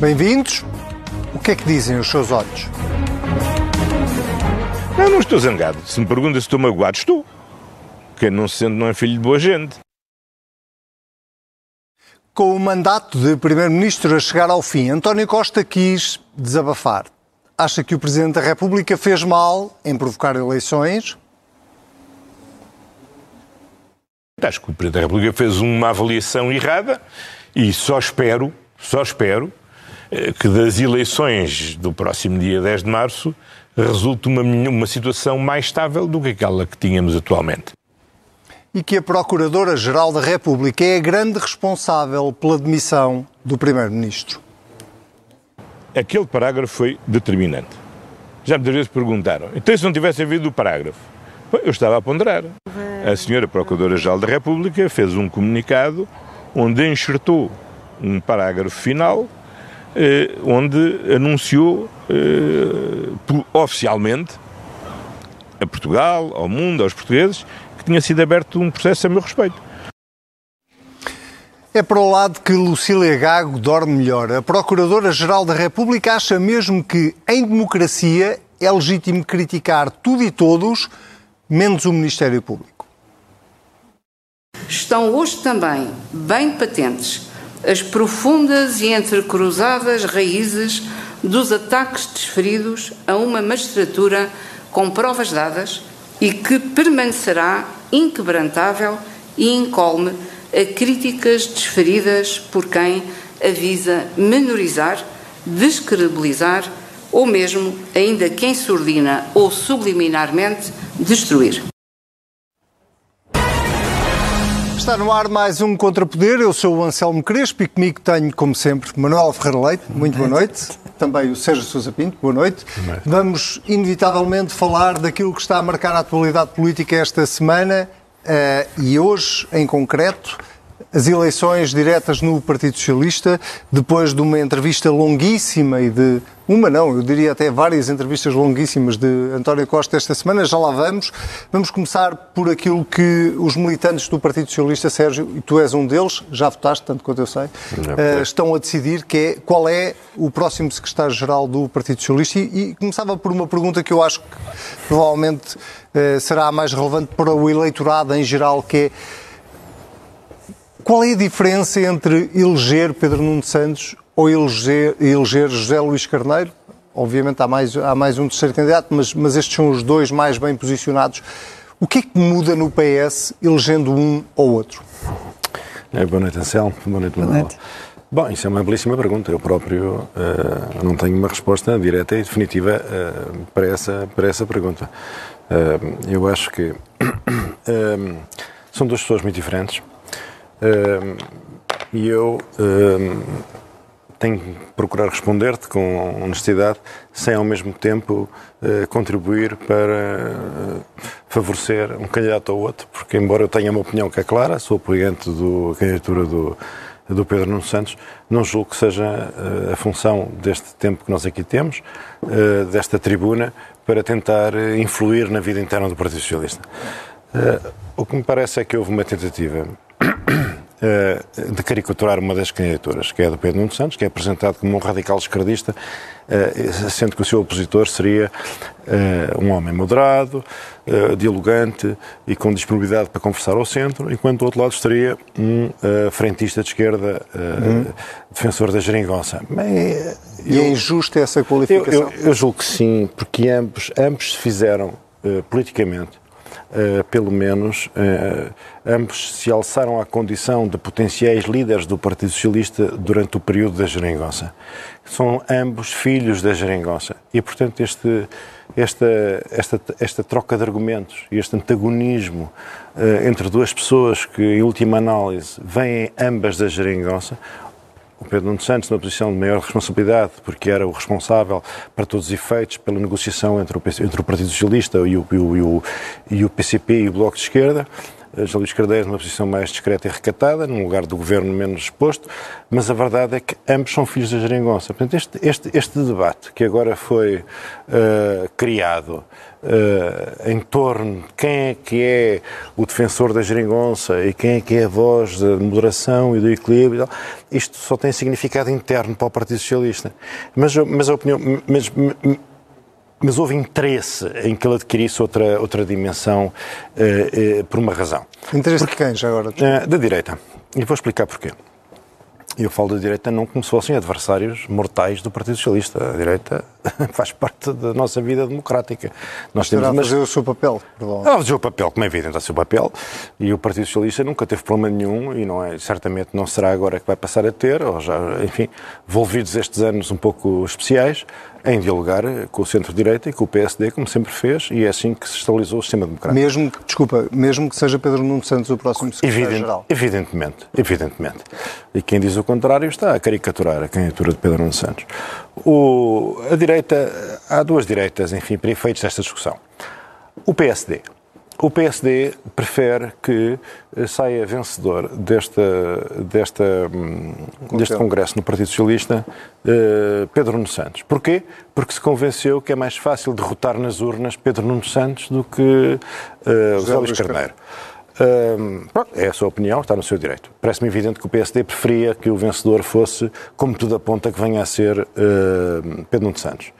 Bem-vindos. O que é que dizem os seus olhos? Eu não estou zangado. Se me pergunta se estou magoado, estou. Quem não se sente não é filho de boa gente. Com o mandato de Primeiro-Ministro a chegar ao fim, António Costa quis desabafar. Acha que o Presidente da República fez mal em provocar eleições? Acho que o Presidente da República fez uma avaliação errada e só espero, só espero, que das eleições do próximo dia 10 de março resulte uma, uma situação mais estável do que aquela que tínhamos atualmente. E que a Procuradora-Geral da República é a grande responsável pela demissão do Primeiro-Ministro. Aquele parágrafo foi determinante. Já muitas vezes perguntaram, então se não tivesse havido o parágrafo? Eu estava a ponderar. A senhora Procuradora-Geral da República fez um comunicado onde enxertou um parágrafo final eh, onde anunciou eh, oficialmente a Portugal, ao mundo, aos portugueses, que tinha sido aberto um processo a meu respeito. É para o lado que Lucília Gago dorme melhor. A Procuradora-Geral da República acha mesmo que, em democracia, é legítimo criticar tudo e todos, menos o Ministério Público. Estão hoje também bem patentes as profundas e entrecruzadas raízes dos ataques desferidos a uma magistratura com provas dadas e que permanecerá inquebrantável e incólume a críticas desferidas por quem avisa menorizar, descredibilizar ou mesmo, ainda que em surdina ou subliminarmente, destruir. Está no ar mais um Contrapoder. Eu sou o Anselmo Crespo e comigo tenho, como sempre, Manuel Ferreira Leite. Muito boa noite. Também o Sérgio Sousa Pinto. Boa noite. Vamos, inevitavelmente, falar daquilo que está a marcar a atualidade política esta semana uh, e hoje, em concreto, as eleições diretas no Partido Socialista, depois de uma entrevista longuíssima e de. Uma não, eu diria até várias entrevistas longuíssimas de António Costa esta semana, já lá vamos. Vamos começar por aquilo que os militantes do Partido Socialista, Sérgio, e tu és um deles, já votaste, tanto quanto eu sei, uh, estão a decidir que é qual é o próximo secretário-geral do Partido Socialista. E, e, começava por uma pergunta que eu acho que provavelmente uh, será a mais relevante para o eleitorado em geral, que é qual é a diferença entre eleger Pedro Nuno Santos ou eleger, eleger José Luís Carneiro? Obviamente há mais, há mais um terceiro candidato, mas, mas estes são os dois mais bem posicionados. O que é que muda no PS elegendo um ou outro? É, boa noite, Anselmo. Boa noite, Manuel. Bom, isso é uma belíssima pergunta. Eu próprio uh, não tenho uma resposta direta e definitiva uh, para, essa, para essa pergunta. Uh, eu acho que são duas pessoas muito diferentes e eu tenho que procurar responder-te com honestidade, sem ao mesmo tempo uh, contribuir para uh, favorecer um candidato ou outro, porque embora eu tenha uma opinião que é clara, sou apoiante da candidatura do, do Pedro Nuno Santos, não julgo que seja uh, a função deste tempo que nós aqui temos, desta tribuna, para tentar influir na vida interna do Partido Socialista. o que me parece é que houve uma tentativa eh, de caricaturar uma das candidaturas, que é a do Pedro Nuno Santos, que é apresentado como um radical esquerdista, eh, sendo que o seu opositor seria eh, um homem moderado, dialogante e com disponibilidade para conversar ao centro, enquanto do outro lado estaria um frentista de esquerda, uhum. defensor da geringonça. e é injusta essa qualificação? Eu, eu, eu, julgo que sim, porque ambos, ambos se fizeram politicamente pelo menos, uh, ambos se alçaram à condição de potenciais líderes do Partido Socialista durante o período da geringonça. São ambos filhos da geringonça. E, portanto, este, esta, esta, esta troca de argumentos e este antagonismo uh, entre duas pessoas que, em última análise, vêm ambas da geringonça, o Pedro Nuno Santos numa posição de maior responsabilidade, porque era o responsável, para todos os efeitos, pela negociação entre o, entre o Partido Socialista e o, e, o, e o PCP e o Bloco de Esquerda, José Luís Carneiro numa posição mais discreta e recatada, num lugar do governo menos exposto, mas a verdade é que ambos são filhos da geringonça. Portanto, este, este, este debate que agora foi uh, criado uh, em torno de quem é que é o defensor da geringonça e quem é que é a voz da moderação e do equilíbrio, isto só tem significado interno para o Partido Socialista. Mas, mas a opinião. Mas, mas houve interesse em que ele adquirisse outra, outra dimensão uh, uh, por uma razão. Interesse Porque, de quem, já agora? Uh, da direita. E vou explicar porquê. Eu falo da direita não como se fossem adversários mortais do Partido Socialista. A direita faz parte da nossa vida democrática. Nós temos a fazer o seu papel. Ah, fazer o papel, como é evidente, o seu papel. E o Partido Socialista nunca teve problema nenhum e não é, certamente não será agora que vai passar a ter, ou já, enfim, envolvidos estes anos um pouco especiais, em dialogar com o centro-direita e com o PSD, como sempre fez, e é assim que se estabilizou o sistema democrático. Mesmo, desculpa, mesmo que seja Pedro Nuno Santos o próximo secretário-geral. Evident, evidentemente, evidentemente. E quem diz o contrário está a caricaturar a candidatura de Pedro Nuno Santos. O, a direita, há duas direitas, enfim, para efeitos desta discussão. O PSD. O PSD prefere que eh, saia vencedor desta, desta, hum, deste Congresso no Partido Socialista uh, Pedro Nuno Santos. Porquê? Porque se convenceu que é mais fácil derrotar nas urnas Pedro Nuno Santos do que uh, José Luís Carneiro é a sua opinião, está no seu direito. Parece-me evidente que o PSD preferia que o vencedor fosse, como tudo aponta, que venha a ser uh, Pedro Nuno Santos.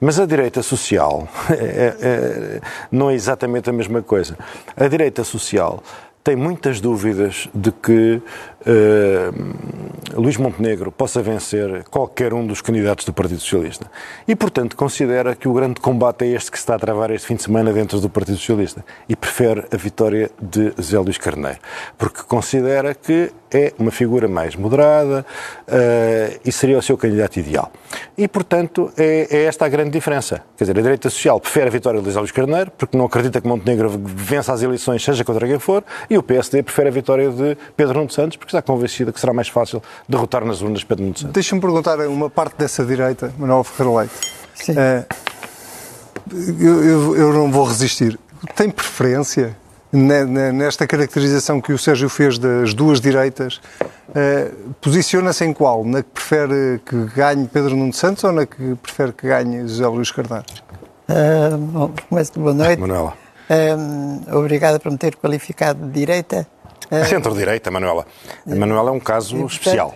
Mas a direita social é, é, não é exatamente a mesma coisa. A direita social tem muitas dúvidas de que uh, Luís Montenegro possa vencer qualquer um dos candidatos do Partido Socialista. E, portanto, considera que o grande combate é este que se está a travar este fim de semana dentro do Partido Socialista. E prefere a vitória de Zé Luís Carneiro. Porque considera que é uma figura mais moderada uh, e seria o seu candidato ideal. E, portanto, é, é, esta a grande diferença. Quer dizer, a direita social prefere a vitória de Luís Carneiro, porque não acredita que Montenegro vença as eleições, seja contra quem for, e o PSD prefere a vitória de Pedro Nuno Santos, porque está convencida que será mais fácil derrotar nas urnas Pedro Nuno Santos. Deixa-me perguntar a uma parte dessa direita, Manuel Ferreira Leite. Sim. Uh, eu, eu, eu não vou resistir. Tem preferência nesta caracterização que o Sérgio fez das duas direitas, uh, posiciona-se em qual? Na que prefere que ganhe Pedro Nuno Santos ou na que prefere que ganhe José Luís Carneiro? Uh, bom, começo de boa noite. Manuela. Uh, obrigada por me ter qualificado de direita. Uh, Centro-direita, Manuela. A Manuela é um caso portanto, especial.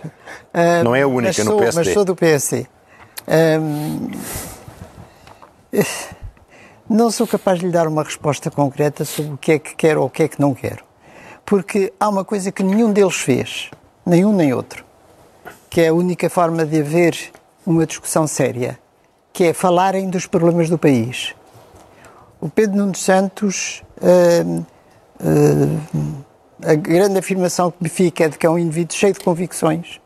Não é a única sou, no PSD. Mas sou do PSD. Não sou capaz de lhe dar uma resposta concreta sobre o que é que quero ou o que é que não quero. Porque há uma coisa que nenhum deles fez, nenhum nem outro, que é a única forma de haver uma discussão séria, que é falarem dos problemas do país. O Pedro Nuno Santos, uh, uh, a grande afirmação que me fica é de que é um indivíduo cheio de convicções,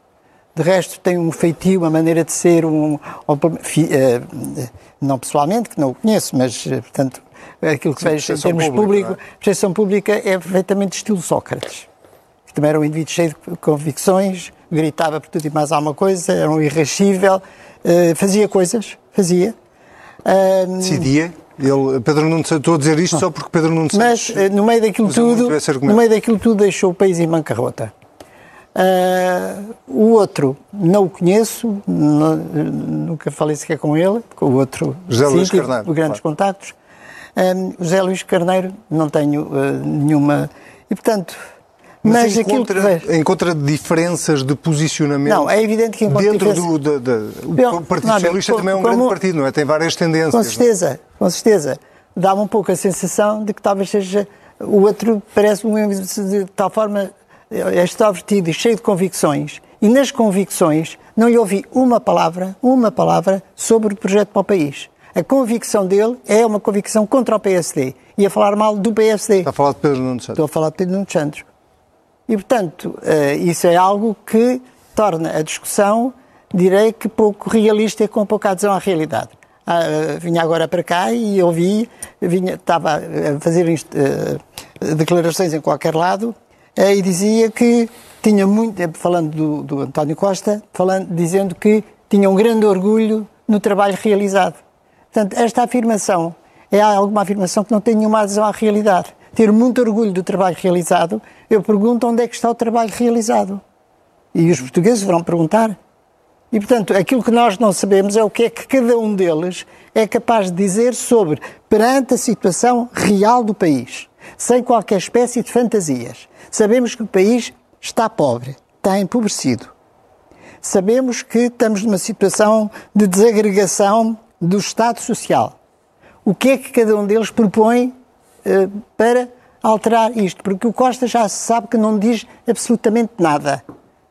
de resto, tem um feitio, uma maneira de ser, um, eh, não pessoalmente, que não o conheço, mas, eh, portanto, aquilo que vejo em termos públicos, é? percepção pública é perfeitamente estilo Sócrates, que também era um indivíduo cheio de convicções, gritava por tudo e mais alguma coisa, era um irrascível, eh, fazia coisas, fazia. Decidia? Ele, Pedro Nuno estou a dizer isto só porque Pedro Nuno Santos... Mas no meio daquilo tudo, no meio daquilo tudo deixou o país em bancarrota. Uh, o outro não o conheço, não, nunca falei sequer com ele, com o outro José Luís Carneiro, grandes claro. contactos. Um, José Luís Carneiro não tenho uh, nenhuma. E portanto. Mas, mas encontra, que... encontra diferenças de posicionamento. Não, é evidente que encontra dentro do, do, o Partido Socialista também é um como, grande partido, não é? Tem várias tendências. Com certeza, com certeza. Dá-me um pouco a sensação de que talvez seja o outro parece de tal forma é extrovertido e cheio de convicções, e nas convicções não lhe ouvi uma palavra, uma palavra sobre o projeto para o país. A convicção dele é uma convicção contra o PSD e a falar mal do PSD. Está a falar de Pedro Nuno Santos. Estou a falar de Pedro Nuno Santos. E, portanto, eh, isso é algo que torna a discussão, direi que pouco realista e com pouca adesão à realidade. Ah, eh, vinha agora para cá e ouvi, vinha, estava a fazer uh, declarações em qualquer lado e dizia que tinha muito, falando do, do António Costa, falando, dizendo que tinha um grande orgulho no trabalho realizado. Portanto, esta afirmação é alguma afirmação que não tem nenhuma adesão à realidade. Ter muito orgulho do trabalho realizado, eu pergunto onde é que está o trabalho realizado. E os portugueses vão perguntar. E, portanto, aquilo que nós não sabemos é o que é que cada um deles é capaz de dizer sobre, perante a situação real do país, sem qualquer espécie de fantasias. Sabemos que o país está pobre, está empobrecido. Sabemos que estamos numa situação de desagregação do Estado Social. O que é que cada um deles propõe para alterar isto? Porque o Costa já se sabe que não diz absolutamente nada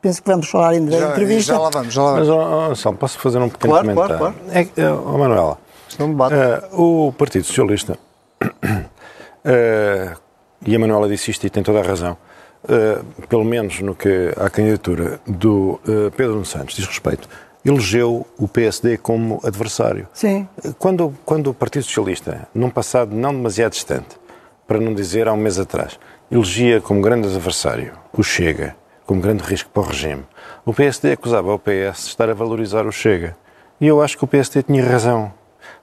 penso que vamos falar ainda da entrevista. Já lá vamos, já lá vamos. Mas, oh, oh, posso fazer um pequeno claro, comentário? Claro, claro. É, oh, Manuela, uh, o Partido Socialista, uh, e a Manuela disse isto e tem toda a razão, uh, pelo menos no que à candidatura do Pedro Nuno Santos diz respeito, elegeu o PSD como adversário. Sim. Quando, quando o Partido Socialista, num passado não demasiado distante, para não dizer há um mês atrás, elegia como grande adversário o Chega, como grande risco para o regime. O PSD acusava o PS de estar a valorizar o Chega. E eu acho que o PSD tinha razão.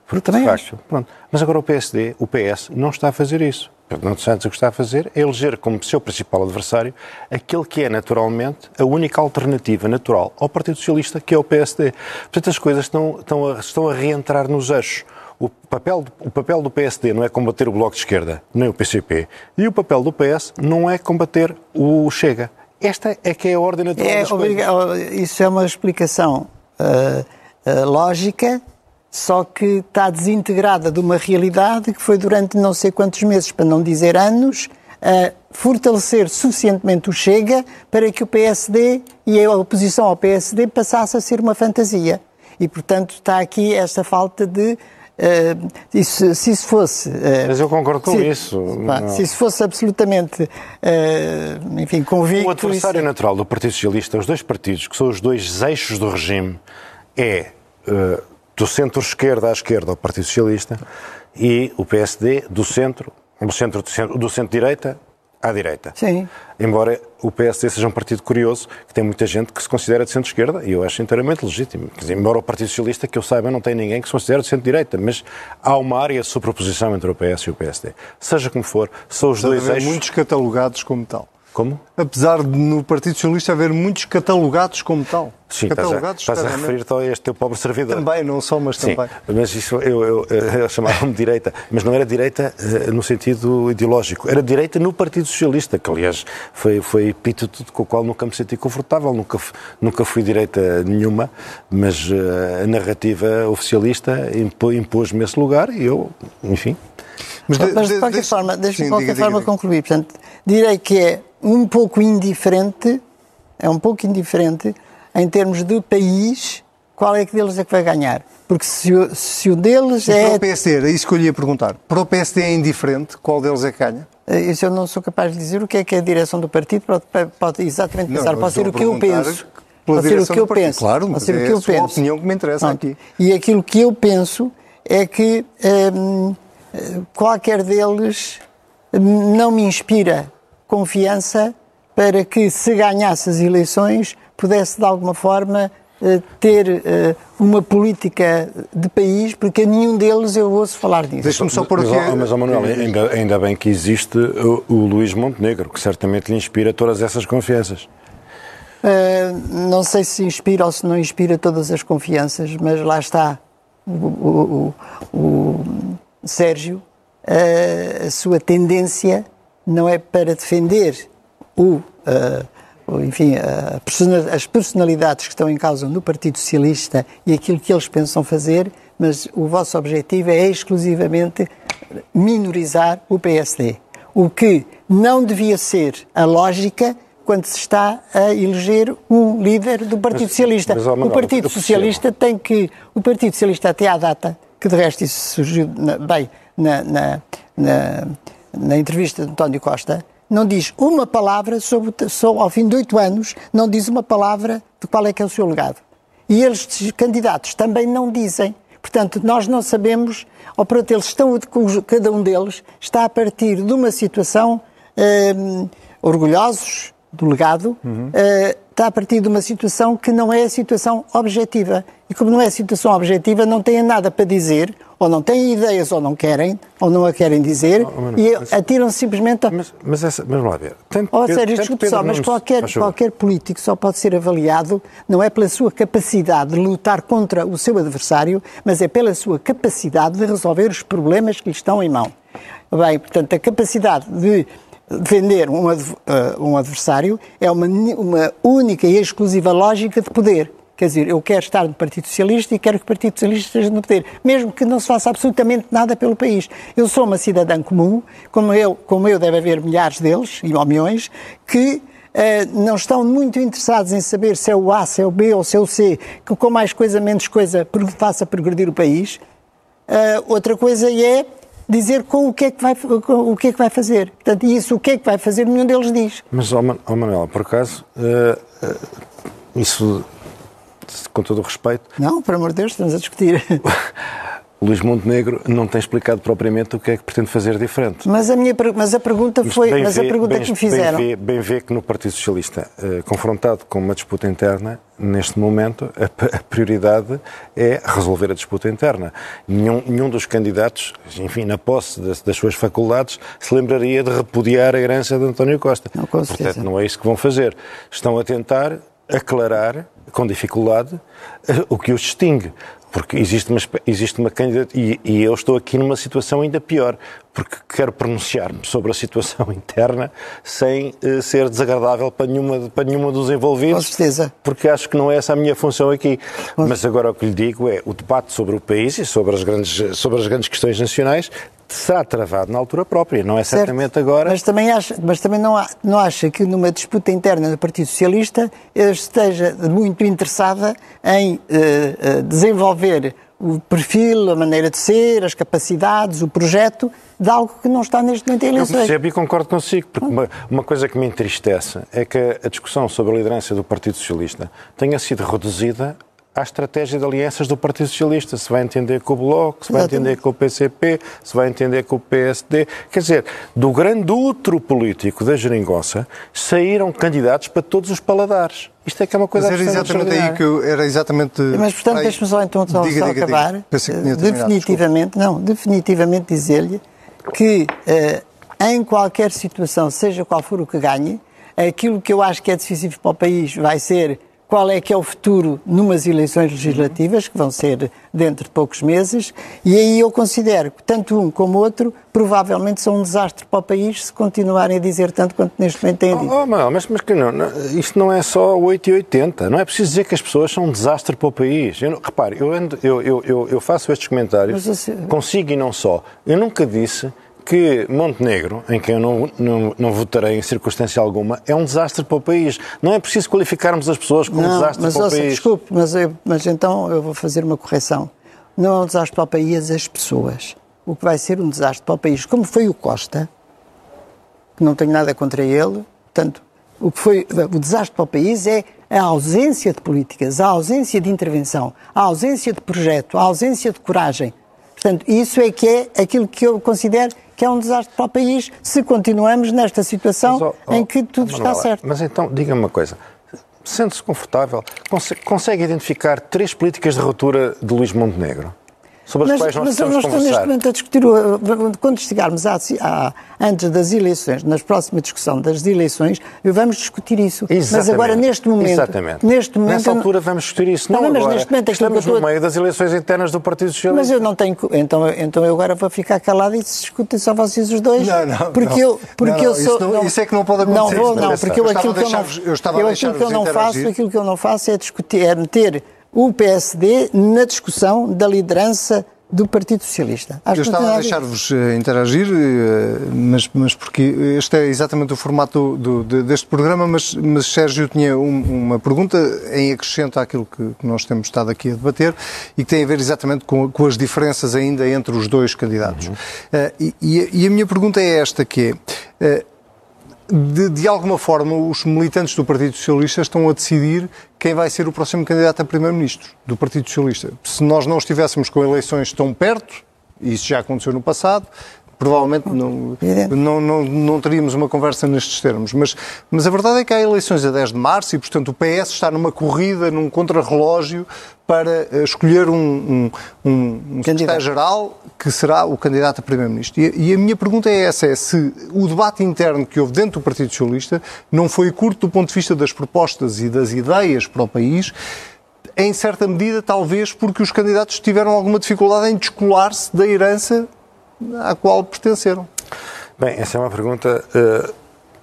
Porque, também facto, pronto. Mas agora o PSD, o PS, não está a fazer isso. Fernando Santos o que está a fazer é eleger como seu principal adversário aquele que é naturalmente a única alternativa natural ao Partido Socialista, que é o PSD. Portanto, as coisas estão, estão, a, estão a reentrar nos eixos. O papel, o papel do PSD não é combater o Bloco de Esquerda, nem o PCP. E o papel do PS não é combater o Chega. Esta é que é a ordem natural é, das coisas. Isso é uma explicação uh, uh, lógica, só que está desintegrada de uma realidade que foi durante não sei quantos meses, para não dizer anos, uh, fortalecer suficientemente o Chega para que o PSD e a oposição ao PSD passasse a ser uma fantasia. E, portanto, está aqui esta falta de Uh, isso, se isso fosse. Uh, Mas eu concordo com se, isso. Pá, se isso fosse absolutamente, uh, enfim, convicto. O adversário isso... natural do Partido Socialista, os dois partidos, que são os dois eixos do regime, é do centro-esquerda à esquerda, o Partido Socialista, e o PSD do centro, do centro-direita à direita. Sim. Embora o PSD seja um partido curioso, que tem muita gente que se considera de centro-esquerda, e eu acho inteiramente legítimo. Quer dizer, embora o Partido Socialista, que eu saiba, não tem ninguém que se considere de centro-direita, mas há uma área de superposição entre o PS e o PSD. Seja como for, são os dois eixos... muitos catalogados como tal. Como? Apesar de no Partido Socialista haver muitos catalogados como tal. Sim, catalogados estás a, estás a referir-te a este teu pobre servidor. Também, não só, mas Sim, também. Mas isso eu, eu, eu chamava-me direita, mas não era direita uh, no sentido ideológico, era direita no Partido Socialista, que aliás foi, foi epíteto com o qual nunca me senti confortável, nunca, nunca fui direita nenhuma, mas uh, a narrativa oficialista impôs-me esse lugar e eu, enfim. Mas de, mas de, de qualquer de, forma, deixa-me de qualquer diga, forma diga, concluir. Portanto, direi que é um pouco indiferente, é um pouco indiferente em termos de país, qual é que deles é que vai ganhar. Porque se o, se o deles é... Para o PSD, é isso que eu lhe ia perguntar. Para o PSD é indiferente qual deles é que ganha? Eh, isso eu não sou capaz de dizer o que é que é a direção do partido pode, pode exatamente pensar. Não, pode ser o que eu penso. Pode ser o que eu penso. Claro, mas ser é o que eu a penso. opinião que me interessa Pronto. aqui. E aquilo que eu penso é que hum, qualquer deles não me inspira confiança para que, se ganhasse as eleições, pudesse de alguma forma eh, ter eh, uma política de país, porque a nenhum deles eu ouço falar disso. Deixa-me só por aqui. Mas, mas oh, Manuel, ainda, ainda bem que existe o, o Luís Montenegro, que certamente lhe inspira todas essas confianças. Uh, não sei se inspira ou se não inspira todas as confianças, mas lá está o, o, o, o Sérgio, uh, a sua tendência não é para defender o, uh, enfim, uh, as personalidades que estão em causa no Partido Socialista e aquilo que eles pensam fazer, mas o vosso objetivo é exclusivamente minorizar o PSD. O que não devia ser a lógica quando se está a eleger um líder do Partido mas, Socialista. Mas, o Partido Socialista tem que. O Partido Socialista, até à data, que de resto isso surgiu na, bem na, na, na na entrevista de António Costa, não diz uma palavra sobre, sobre, ao fim de oito anos, não diz uma palavra de qual é que é o seu legado. E eles, candidatos, também não dizem. Portanto, nós não sabemos, ou pronto, eles estão, cada um deles está a partir de uma situação hum, orgulhosos do legado, uhum. uh, está a partir de uma situação que não é a situação objetiva. E como não é situação objetiva, não têm nada para dizer, ou não têm ideias, ou não querem, ou não a querem dizer, oh, mano, e atiram simplesmente a... Mas, mas, essa, mas lá ver. Tanto, oh, sério, desculpe só, mas qualquer, qualquer político só pode ser avaliado não é pela sua capacidade de lutar contra o seu adversário, mas é pela sua capacidade de resolver os problemas que lhe estão em mão. Bem, portanto, a capacidade de defender um, um adversário é uma, uma única e exclusiva lógica de poder. Quer dizer, eu quero estar no Partido Socialista e quero que o Partido Socialista esteja no poder, mesmo que não se faça absolutamente nada pelo país. Eu sou uma cidadã comum, como eu, como eu deve haver milhares deles, e milhões, que Uh, não estão muito interessados em saber se é o A, se é o B ou se é o C, que com mais coisa, menos coisa, faça progredir o país. Uh, outra coisa é dizer com o que é que vai, o que é que vai fazer. Portanto, isso, o que é que vai fazer, nenhum deles diz. Mas, oh, Manuel, por acaso, uh, isso com todo o respeito. Não, por amor de Deus, estamos a discutir. Luís Montenegro não tem explicado propriamente o que é que pretende fazer diferente. Mas a, minha, mas a pergunta foi, mas vê, a pergunta bem, que me fizeram... Bem vê, bem vê que no Partido Socialista, eh, confrontado com uma disputa interna, neste momento a, a, prioridade é resolver a disputa interna. Nenhum, nenhum dos candidatos, enfim, na posse das, das, suas faculdades, se lembraria de repudiar a herança de António Costa. Não. Portanto, não é isso que vão fazer. Estão a tentar aclarar com dificuldade eh, o que os distingue. Porque existe uma, existe uma candidatura, e, e, eu estou aqui numa situação ainda pior, porque quero pronunciar-me sobre a situação interna sem uh, ser desagradável para nenhuma, para nenhuma dos envolvidos. Com certeza. Porque acho que não é essa a minha função aqui. Mas agora o que lhe digo é, o debate sobre o país e sobre as grandes, sobre as grandes questões nacionais será travado na altura própria, não é certo. certamente agora. Mas também acha, mas também não, não acha que numa disputa interna do Partido Socialista esteja muito interessada em uh, desenvolver o perfil, a maneira de ser, as capacidades, o projeto de algo que não está neste momento em eleições. Eu percebo e concordo consigo, porque uma, uma, coisa que me entristece é que a discussão sobre a liderança do Partido Socialista tenha sido reduzida à estratégia de alianças do Partido Socialista. Se vai entender com o Bloco, se vai entender com o PCP, se vai entender com o PSD. Quer dizer, do grande outro político da geringonça saíram candidatos para todos os paladares. Isto é que é uma coisa Mas era exatamente aí que eu, era exatamente. Mas portanto, deixe-me só então só, diga, só diga, acabar. Diga. Definitivamente, não, definitivamente dizer-lhe que uh, em qualquer situação, seja qual for o que ganhe, aquilo que eu acho que é decisivo para o país vai ser qual é que é o futuro numas eleições legislativas, que vão ser dentro de poucos meses, e aí eu considero que tanto um como outro provavelmente são um desastre para o país se continuarem a dizer tanto quanto neste momento têm dito. Oh, oh, mas, mas que não, isto não é só 8 e 80, não é preciso dizer que as pessoas são um desastre para o país. Eu, repare, eu, ando, eu, eu, eu, eu faço estes comentários, consigo e não só. Eu nunca disse que Montenegro, em quem eu não, não, não, votarei em circunstância alguma, é um desastre para o país. Não é preciso qualificarmos as pessoas como não, desastre mas, para ouça, o país. Desculpe, mas, eu, mas então eu vou fazer uma correção. Não é um desastre para o país as pessoas. O que vai ser um desastre para o país, como foi o Costa, que não tenho nada contra ele, portanto, o que foi o desastre para o país é a ausência de políticas, a ausência de intervenção, a ausência de projeto, a ausência de coragem. Portanto, isso é que é aquilo que eu considero que é um desastre para o país se continuamos nesta situação mas, oh, em que tudo Manuela, está certo. Mas então, diga-me uma coisa. Sente-se confortável? Consegue, consegue identificar três políticas de ruptura de Luís Montenegro? Sobre as mas, quais nós mas estamos nós estamos neste momento a discutir, quando chegarmos à, à, antes das eleições, na próxima discussão das eleições, vamos discutir isso. Exatamente. Mas agora, neste momento... Exatamente. Neste momento Nessa altura vamos discutir isso. Não, não mas agora. neste momento... Estamos no meio das eleições internas do Partido Socialista. Mas eu não tenho... Então, então eu agora vou ficar calado e se discutem só vocês os dois. Não, não. Porque não, eu, porque não, eu sou... Isso, não, isso é que não pode acontecer. Não vou, não, porque eu, aquilo que eu não, eu estava eu, aquilo que eu não faço, aquilo que eu não faço é discutir, é meter o PSD na discussão da liderança do Partido Socialista. Acho Eu estava a deixar-vos uh, interagir, uh, mas, mas porque este é exatamente o formato do, do, deste programa, mas, mas Sérgio tinha um, uma pergunta em acrescento àquilo que, que, nós temos estado aqui a debater e que tem a ver exatamente com, com as diferenças ainda entre os dois candidatos. Uhum. Uh, e, e, a minha pergunta é esta, que é de, de, alguma forma, os militantes do Partido Socialista estão a decidir quem vai ser o próximo candidato a Primeiro-Ministro do Partido Socialista. Se nós não estivéssemos com eleições tão perto, isso já aconteceu no passado, provavelmente não, não, não, não, teríamos uma conversa nestes termos. Mas, mas a verdade é que há eleições a 10 de março e, portanto, o PS está numa corrida, num contrarrelógio para eh, escolher um, um, um, um secretário-geral que será o candidato a primeiro-ministro. E, e, a minha pergunta é essa, é se o debate interno que houve dentro do Partido Socialista não foi curto do ponto de vista das propostas e das ideias para o país, em certa medida, talvez porque os candidatos tiveram alguma dificuldade em descolar-se da herança à qual pertenceram. Bem, essa é uma pergunta uh,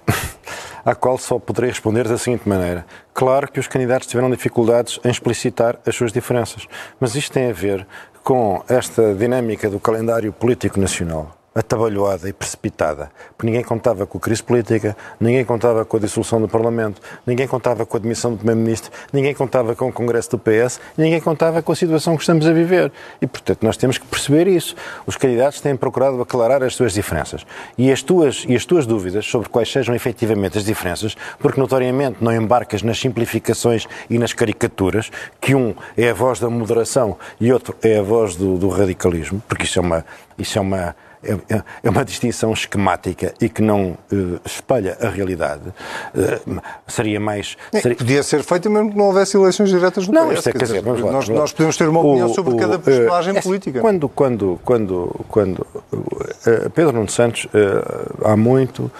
à qual só poderei responder da seguinte maneira. Claro que os candidatos tiveram dificuldades em explicitar as suas diferenças, mas isto tem a ver com esta dinâmica do calendário político nacional atabalhoada e precipitada, porque ninguém contava com a crise política, ninguém contava com a dissolução do Parlamento, ninguém contava com a admissão do Primeiro-Ministro, ninguém contava com o Congresso do PS, ninguém contava com a situação que estamos a viver. E, portanto, nós temos que perceber isso. Os candidatos têm procurado aclarar as suas diferenças. E as tuas, e as tuas dúvidas sobre quais sejam efetivamente as diferenças, porque notoriamente não embarcas nas simplificações e nas caricaturas, que um é a voz da moderação e outro é a voz do, do radicalismo, porque isso é uma. Isso é uma é, é, é uma distinção esquemática e que não uh, espelha a realidade. Uh, seria mais. Seria... Podia ser feita mesmo que não houvesse eleições diretas no não. Isto é, quer dizer, dizer, nós, nós, podemos ter uma opinião o, sobre o, cada personagem uh, política. Quando, quando, quando, quando Pedro Nuno Santos, há muito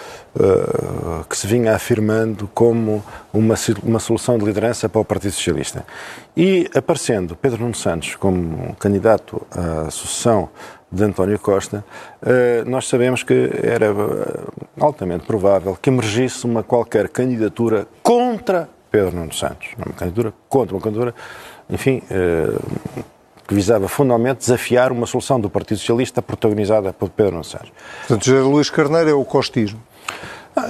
que se vinha afirmando como uma, uma solução de liderança para o Partido Socialista. E aparecendo Pedro Nuno Santos como candidato à sucessão de António Costa, eh, nós sabemos que era eh, altamente provável que emergisse uma qualquer candidatura contra Pedro Nuno Santos. Uma candidatura contra, uma candidatura, enfim, eh, que visava fundamentalmente desafiar uma solução do Partido Socialista protagonizada por Pedro Nuno Santos. Portanto, José Luís Carneiro é o costismo. Ah,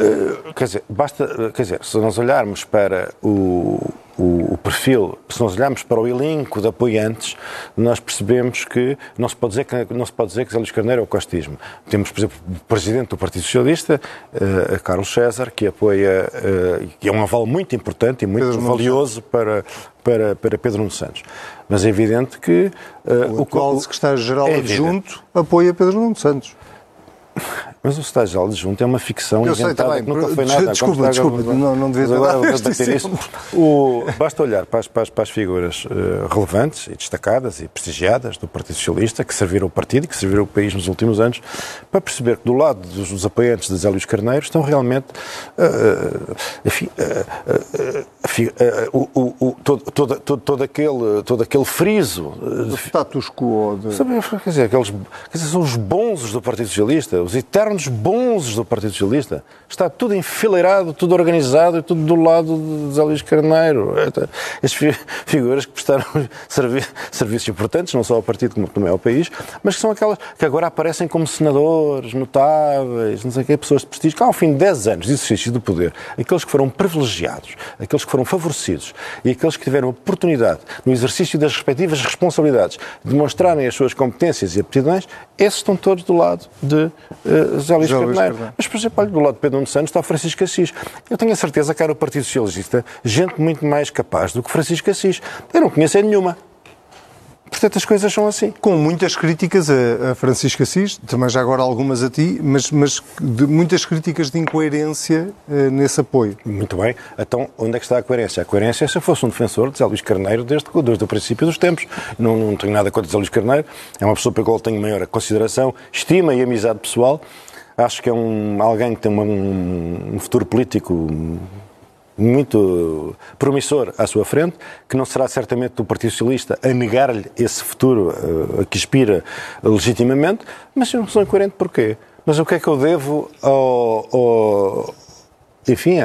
quer dizer, basta, quer dizer, se nós olharmos para o, o, o, perfil, se nós olharmos para o elenco de apoiantes, nós percebemos que não se pode dizer que, não se pode dizer que Zé Luís Carneiro é o costismo. Temos, por exemplo, o presidente do Partido Socialista, uh, Carlos César, que apoia, uh, que é um aval muito importante e muito Pedro valioso para, para, para Pedro Nuno Santos. Mas é evidente que... Uh, o atual secretário-geral é adjunto apoia Pedro Nuno Santos. Mas o estágio adjunto é uma ficção eu inventada sei, que nunca foi nada. Desculpa, desculpa, não, não devia agora bater isso. O, basta olhar para as, para as, para as figuras uh, relevantes e destacadas e prestigiadas do Partido Socialista, que serviram o partido e que serviram o país nos últimos anos, para perceber que do lado dos, dos apoiantes de Zé Luís Carneiro estão realmente uh, enfim, uh, o, o, todo, todo, todo, todo, aquele, todo aquele friso. Do status quo. De... Sabe, quer dizer, aqueles, quer dizer, são os bonzes do Partido Socialista, os eternos bonzes do Partido Socialista. Está tudo enfileirado, tudo organizado e tudo do lado de Zé Luís Carneiro. As figuras que prestaram servi serviços importantes, não só ao partido como também ao país, mas que são aquelas que agora aparecem como senadores, notáveis, não sei quê, pessoas de prestígio, que ao fim de 10 anos de exercício do poder, aqueles que foram privilegiados, aqueles que foram favorecidos e aqueles que tiveram oportunidade no exercício das respectivas responsabilidades de demonstrarem as suas competências e aptidões, esses estão todos do lado de uh, José Luís Carneiro. Mas, por exemplo, do lado de Pedro Nuno Santos está Francisco Assis. Eu tenho a certeza que era o Partido Socialista gente muito mais capaz do que Francisco Assis. Eu não conheço nenhuma. Portanto, as coisas são assim. Com muitas críticas a, a Francisco Assis, também já agora algumas a ti, mas, mas de, muitas críticas de incoerência uh, nesse apoio. Muito bem. Então, onde é que está a coerência? A coerência é se eu fosse um defensor de Zé Luís Carneiro desde, desde o princípio dos tempos. Não, não tenho nada contra Zé Luís Carneiro. É uma pessoa pela qual tenho maior consideração, estima e amizade pessoal. Acho que é um, alguém que tem uma, um, um futuro político muito promissor à sua frente, que não será certamente do Partido Socialista a negar-lhe esse futuro uh, que aspira legitimamente, mas eu não sou incoerente porquê? Mas o que é que eu devo ao, ao enfim,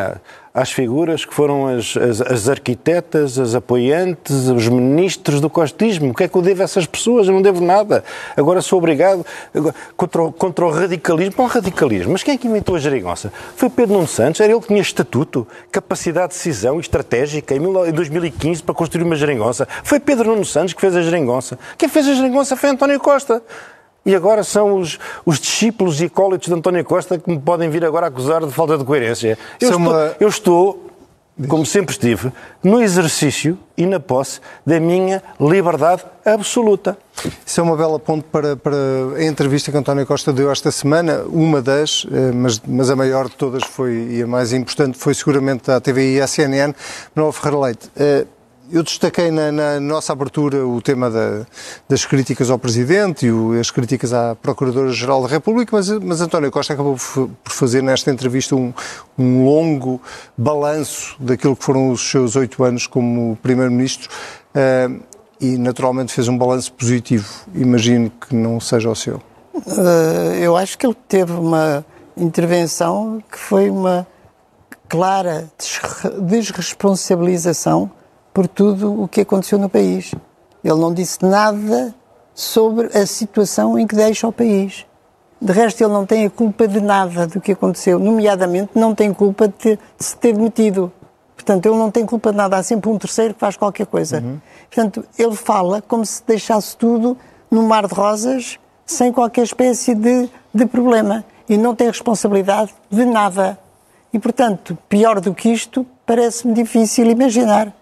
às figuras que foram as, as, as, arquitetas, as apoiantes, os ministros do costismo. O que é que eu devo a essas pessoas? Eu não devo nada. Agora sou obrigado contra o, contra o radicalismo. Qual radicalismo? Mas quem é que inventou a geringonça? Foi Pedro Nuno Santos. Era ele que tinha estatuto, capacidade de decisão estratégica em 2015 para construir uma geringonça. Foi Pedro Nuno Santos que fez a geringonça. Quem fez a geringonça foi António Costa. E agora são os, os discípulos e acólitos de António Costa que me podem vir agora acusar de falta de coerência. Eu, estou, uma... eu estou como sempre estive, no exercício e na posse da minha liberdade absoluta. Isso é uma bela ponte para, para a entrevista que António Costa deu esta semana, uma das, eh, mas, mas a maior de todas foi, e a mais importante foi seguramente a TVI e a CNN, Manuel Ferreira Leite. Eu destaquei na, na, nossa abertura o tema da, das críticas ao Presidente e o, as críticas à Procuradora-Geral da República, mas, mas, António Costa acabou por fazer nesta entrevista um, um longo balanço daquilo que foram os seus oito anos como Primeiro-Ministro uh, e, naturalmente, fez um balanço positivo. Imagino que não seja o seu. Uh, eu acho que ele teve uma intervenção que foi uma clara desresponsabilização por tudo o que aconteceu no país. Ele não disse nada sobre a situação em que deixa o país. De resto, ele não tem a culpa de nada do que aconteceu, nomeadamente não tem culpa de, ter, de se ter demitido. Portanto, ele não tem culpa de nada, há sempre um terceiro que faz qualquer coisa. Uhum. Portanto, ele fala como se deixasse tudo no mar de rosas, sem qualquer espécie de, de problema. E não tem responsabilidade de nada. E, portanto, pior do que isto, parece-me difícil imaginar.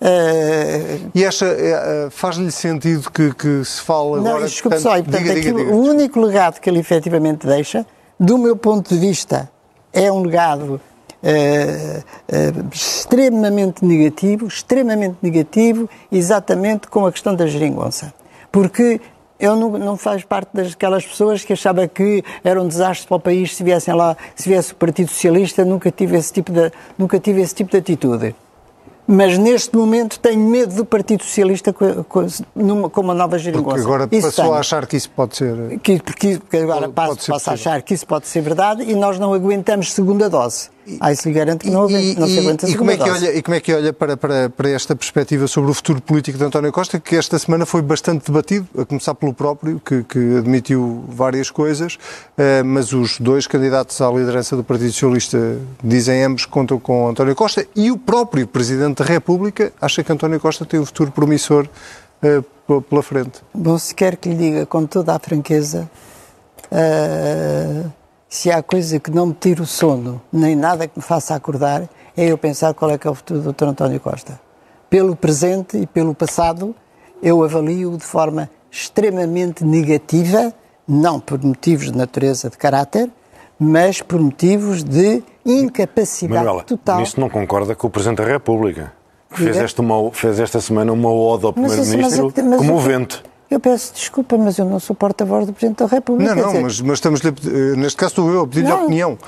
Uh, e esta uh, faz-lhe sentido que, que, se fala não, agora... Desculpe portanto, só, portanto, diga, diga, diga, o único legado que ele efetivamente deixa, do meu ponto de vista, é um legado uh, extremamente negativo, extremamente negativo, exatamente com a questão da geringonça. Porque eu não, não faz parte daquelas pessoas que achava que era um desastre para o país se viessem lá, se viesse o Partido Socialista, nunca tive esse tipo de, nunca tive esse tipo de atitude mas neste momento tenho medo do Partido Socialista com, com, numa, com uma nova geringonça. Porque agora isso passou a achar que isso pode ser... Que, porque, porque agora passa a achar que isso pode ser verdade e nós não aguentamos segunda dose. Ah, isso lhe garanto que não, e, não se aguenta e, e como é que olha E como é que olha para, para, para esta perspectiva sobre o futuro político de António Costa, que esta semana foi bastante debatido, a começar pelo próprio, que, que admitiu várias coisas, uh, mas os dois candidatos à liderança do Partido Socialista dizem ambos que contam com António Costa e o próprio Presidente da República acha que António Costa tem um futuro promissor uh, pela frente. Bom, se quer que lhe diga com toda a franqueza, uh, se há coisa que não me tira o sono, nem nada que me faça acordar, é eu pensar qual é que é o futuro do Dr. António Costa. Pelo presente e pelo passado, eu avalio de forma extremamente negativa, não por motivos de natureza de caráter, mas por motivos de incapacidade Manuela, total. Nisso não concorda com o Presidente da República, que fez esta, uma, fez esta semana uma ode ao Primeiro-Ministro como o vento. Eu peço desculpa, mas eu não sou porta-voz do Presidente da República. Não, não, dizer... mas, mas estamos neste caso estou eu a pedir-lhe a opinião.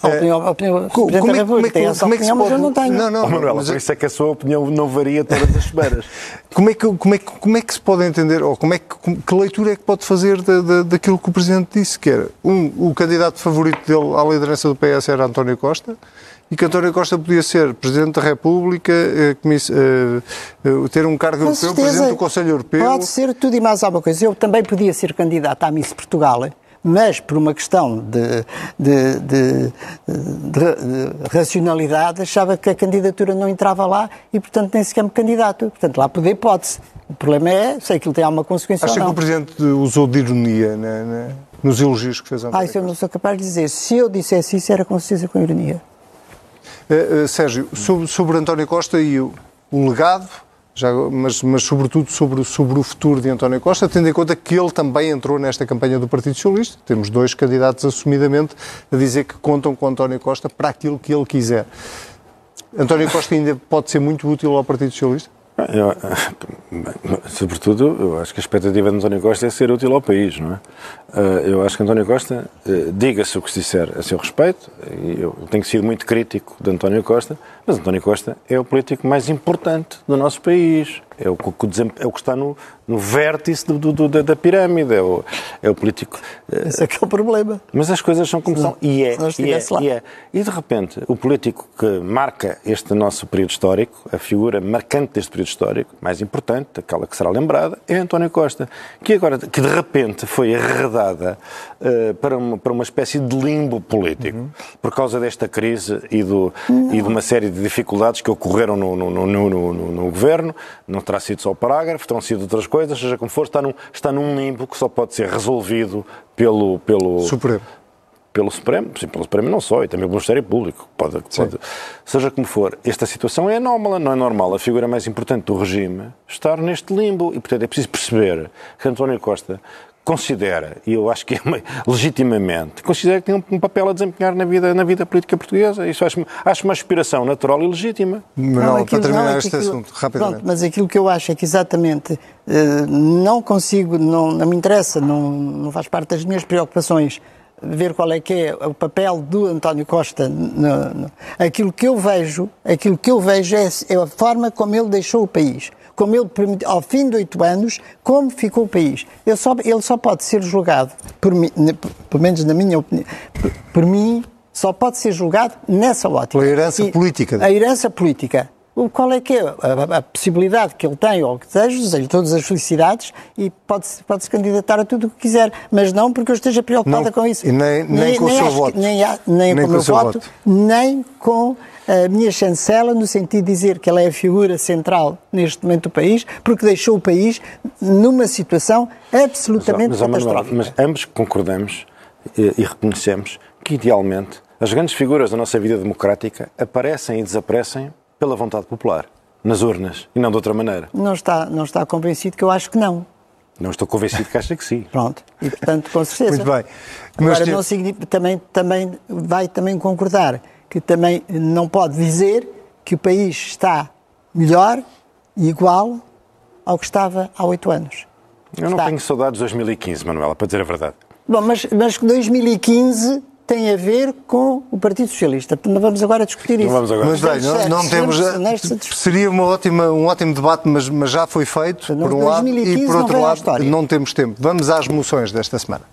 A opinião, a opinião como, Presidente da República tem essa opinião, mas eu não tenho. Não, não, oh, Manuela, mas... por isso é que a sua opinião não varia todas as semanas. como, é que, como, é que, como é que se pode entender, ou como é que, que leitura é que pode fazer da, da, daquilo que o Presidente disse, que era, um, o candidato favorito dele à liderança do PS era António Costa, e que António Costa podia ser Presidente da República, eh, eh, eh, ter um cargo Com europeu, certeza, Presidente do Conselho Europeu. Pode ser tudo e mais alguma coisa. Eu também podia ser candidato à Miss Portugal, mas por uma questão de, de, de, de, racionalidade achava que a candidatura não entrava lá e, portanto, nem sequer me candidato. Portanto, lá poder pode-se. O problema é, sei que ele tem alguma consequência Acha que o Presidente usou de ironia na, na, nos elogios que fez ontem? Ah, isso eu não sou capaz de dizer. Se eu dissesse isso, era com certeza com ironia. Uh, uh, Sérgio, sobre, sobre, António Costa e o, o legado, já, mas, mas, sobretudo sobre, sobre o futuro de António Costa, tendo em conta que ele também entrou nesta campanha do Partido Socialista. Temos dois candidatos assumidamente a dizer que contam com António Costa para aquilo que ele quiser. António Costa ainda pode ser muito útil ao Partido Socialista? Eu, sobretudo, eu acho que a expectativa de António Costa é ser útil ao país, não é? Eh, eu acho que António Costa, eh, diga-se o que se disser a seu respeito, eu tenho sido muito crítico de António Costa, mas António Costa é o político mais importante do nosso país. É o, é o que está no, no vértice do, do, da, da, pirâmide. É o, é o político. Eh, Esse é que é o problema. Mas as coisas são como são. E é, e é, e é. E de repente, o político que marca este nosso período histórico, a figura marcante deste período histórico, mais importante, aquela que será lembrada, é António Costa. Que agora, que de repente foi arredada uh, para, uma, para uma espécie de limbo político, uhum. por causa desta crise e, do, e de uma série de dificuldades que ocorreram no, no, no, no, no governo. Não terá sido só o parágrafo, terão sido outras coisas, seja como for, está num, está num limbo que só pode ser resolvido pelo. pelo Supremo. pelo Supremo, sim, pelo Supremo não só, e também pelo Ministério Público, pode, pode, seja como for, esta situação é anómala, não é normal a figura mais importante do regime estar neste limbo, e portanto é preciso perceber que António Costa considera, e eu acho que é legitimamente, considera que tem um, papel a desempenhar na vida, na vida política portuguesa. Isso acho, acho uma aspiração natural e legítima. Não, não para terminar não, este aquilo, assunto, rapidamente. Pronto, mas aquilo que eu acho é que exatamente eh, não consigo, não, não me interessa, não, não faz parte das minhas preocupações ver qual é que é o papel do António Costa. No, no, aquilo que eu vejo, aquilo que eu vejo é, é a forma como ele deixou o país como ele permitiu, ao fim de oito anos, como ficou o país. Ele só, ele só pode ser julgado, por mim, pelo menos na minha opinião, por, por mim, só pode ser julgado nessa ótica. Pela herança e, política. A herança política. Qual é que é a, a, possibilidade que ele tem, ou que desejo, desejo todas as felicidades e pode-se pode -se candidatar a tudo o que quiser, mas não porque eu esteja preocupada não, com isso. Nem, nem, nem com o seu voto. Nem, nem, nem, com o meu voto, voto, nem com a minha chancela, no sentido de dizer que ela é a figura central neste momento do país, porque deixou o país numa situação absolutamente mas, mas, catastrófica. Mas ambos concordamos e, e reconhecemos que, idealmente, as grandes figuras da nossa vida democrática aparecem e desaparecem pela vontade popular, nas urnas, e não de outra maneira. Não está, não está convencido que eu acho que não. Não estou convencido que acha que sim. Pronto, e portanto, com certeza. Muito bem. Mas Agora, não significa, também, também vai também concordar que também não pode dizer que o país está melhor e igual ao que estava há oito anos. Eu não está. tenho saudades de 2015, Manuela, para dizer a verdade. Bom, mas, mas 2015 tem a ver com o Partido Socialista. Não vamos agora discutir isso. Não vamos agora. Mas bem, não, não temos. Seria uma ótima, um ótimo debate, mas, mas já foi feito, por um lado, e por outro lado, não temos tempo. Vamos às moções desta semana.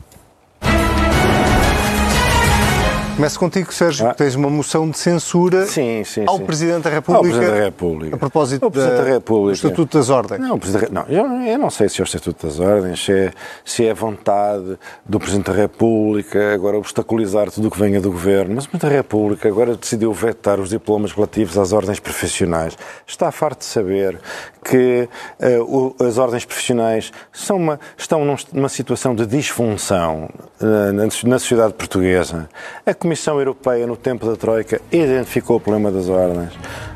Começo contigo, Sérgio, ah. tens uma moção de censura sim, sim, ao sim. Presidente da República. Ao Presidente da República. A propósito do da, Estatuto das Ordens. Não, não eu, eu, não sei se é o Estatuto das Ordens, se é, se é a vontade do Presidente da República agora obstaculizar tudo o que venha do Governo, mas o Presidente da República agora decidiu vetar os diplomas relativos às ordens profissionais. Está farto de saber que uh, o, as ordens profissionais uma, estão numa situação de disfunção uh, na, na sociedade portuguesa. A Comissão Europeia, no tempo da Troika, identificou o problema das ordens.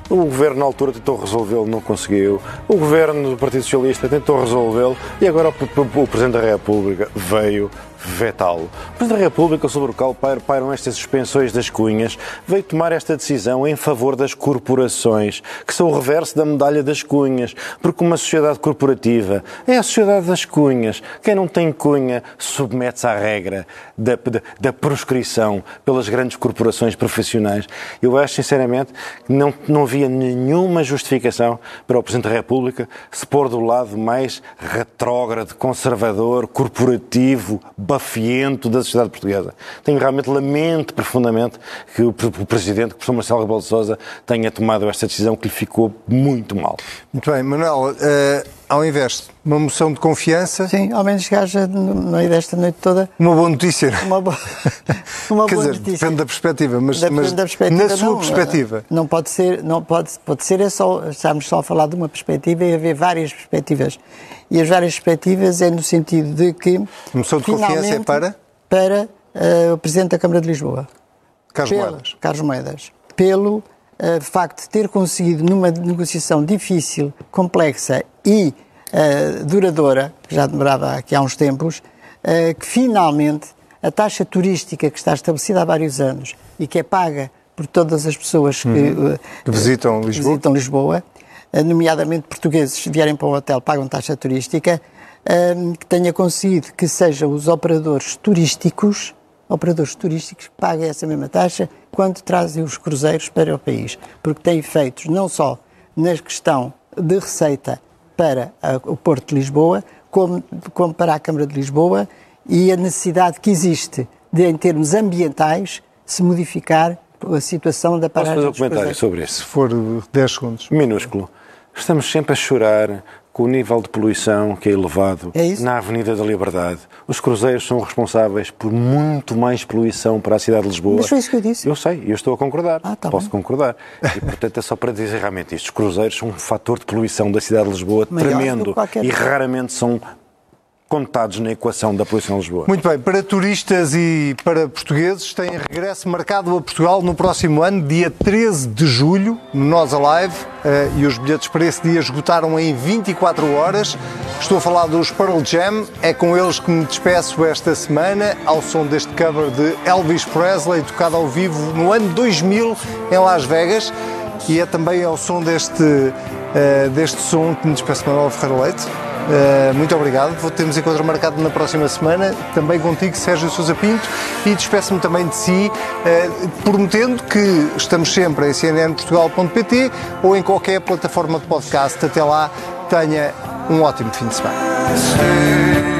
O governo, na altura, tentou resolvê-lo, não conseguiu. O governo do Partido Socialista tentou resolvê-lo e agora o, o, o Presidente da República veio vetá-lo. O Presidente da República, sobre o qual pairam estas suspensões das cunhas, veio tomar esta decisão em favor das corporações, que são o reverso da medalha das cunhas, porque uma sociedade corporativa é a sociedade das cunhas. Quem não tem cunha submete-se à regra da, da, da, proscrição pelas grandes corporações profissionais. Eu acho, sinceramente, que não, não havia nenhuma justificação para o Presidente da República se pôr do lado mais retrógrado, conservador, corporativo, bafiento da sociedade portuguesa. Tenho realmente lamento profundamente que o, o Presidente, o professor Marcelo Rebelo de Sousa, tenha tomado esta decisão que lhe ficou muito mal. Muito bem, Manuel, uh, ao invés uma moção de confiança... Sim, ao menos que haja no meio desta noite toda... Uma boa notícia. Uma, bo... uma Quer boa dizer, notícia. depende da perspectiva, mas, mas da perspectiva, na sua não, perspectiva... Não pode ser, não pode, pode ser é só, estamos só a falar de uma perspectiva e haver várias perspectivas. E as várias perspectivas é no sentido de que... Moção de confiança é para? Para uh, o Presidente da Câmara de Lisboa. Carlos pelo, Moedas. Carlos Moedas. Pelo uh, facto de ter conseguido, numa negociação difícil, complexa e uh, duradoura, que já demorava aqui há uns tempos, uh, que finalmente a taxa turística que está estabelecida há vários anos e que é paga por todas as pessoas que, uhum. que visitam Lisboa, visitam Lisboa nomeadamente portugueses, vierem para o hotel, pagam taxa turística, que tenha conseguido que sejam os operadores turísticos, operadores turísticos que paguem essa mesma taxa quando trazem os cruzeiros para o país, porque tem efeitos não só na questão de receita para o Porto de Lisboa, como, como para a Câmara de Lisboa, e a necessidade que existe de, em termos ambientais, se modificar a situação da paragem Posso fazer um comentário sobre isso? Se for 10 segundos. Minúsculo. Estamos sempre a chorar com o nível de poluição que é elevado é na Avenida da Liberdade. Os cruzeiros são responsáveis por muito mais poluição para a cidade de Lisboa. Mas foi isso que eu disse. Eu sei, eu estou a concordar. Ah, tá Posso bem. concordar. E, portanto, é só para dizer realmente isto. Os cruzeiros são um fator de poluição da cidade de Lisboa Maior tremendo e raramente são contados na equação da Polícia em Lisboa. Muito bem, para turistas e para portugueses, tem regresso marcado a Portugal no próximo ano, dia 13 de julho, no Nós Alive, eh, e os bilhetes para esse dia esgotaram em 24 horas. Estou a falar dos Pearl Jam, é com eles que me despeço esta semana, ao som deste cover de Elvis Presley, tocado ao vivo no ano 2000 em Las Vegas, e é também ao som deste, uh, deste som que me despeço Manuel Ferreira Leite. Uh, muito obrigado. Vou termos encontro marcado na próxima semana, também contigo, Sérgio Sousa Pinto, e despeço-me também de si, uh, prometendo que estamos sempre em cnnportugal.pt ou em qualquer plataforma de podcast. Até lá, tenha um ótimo fim de semana.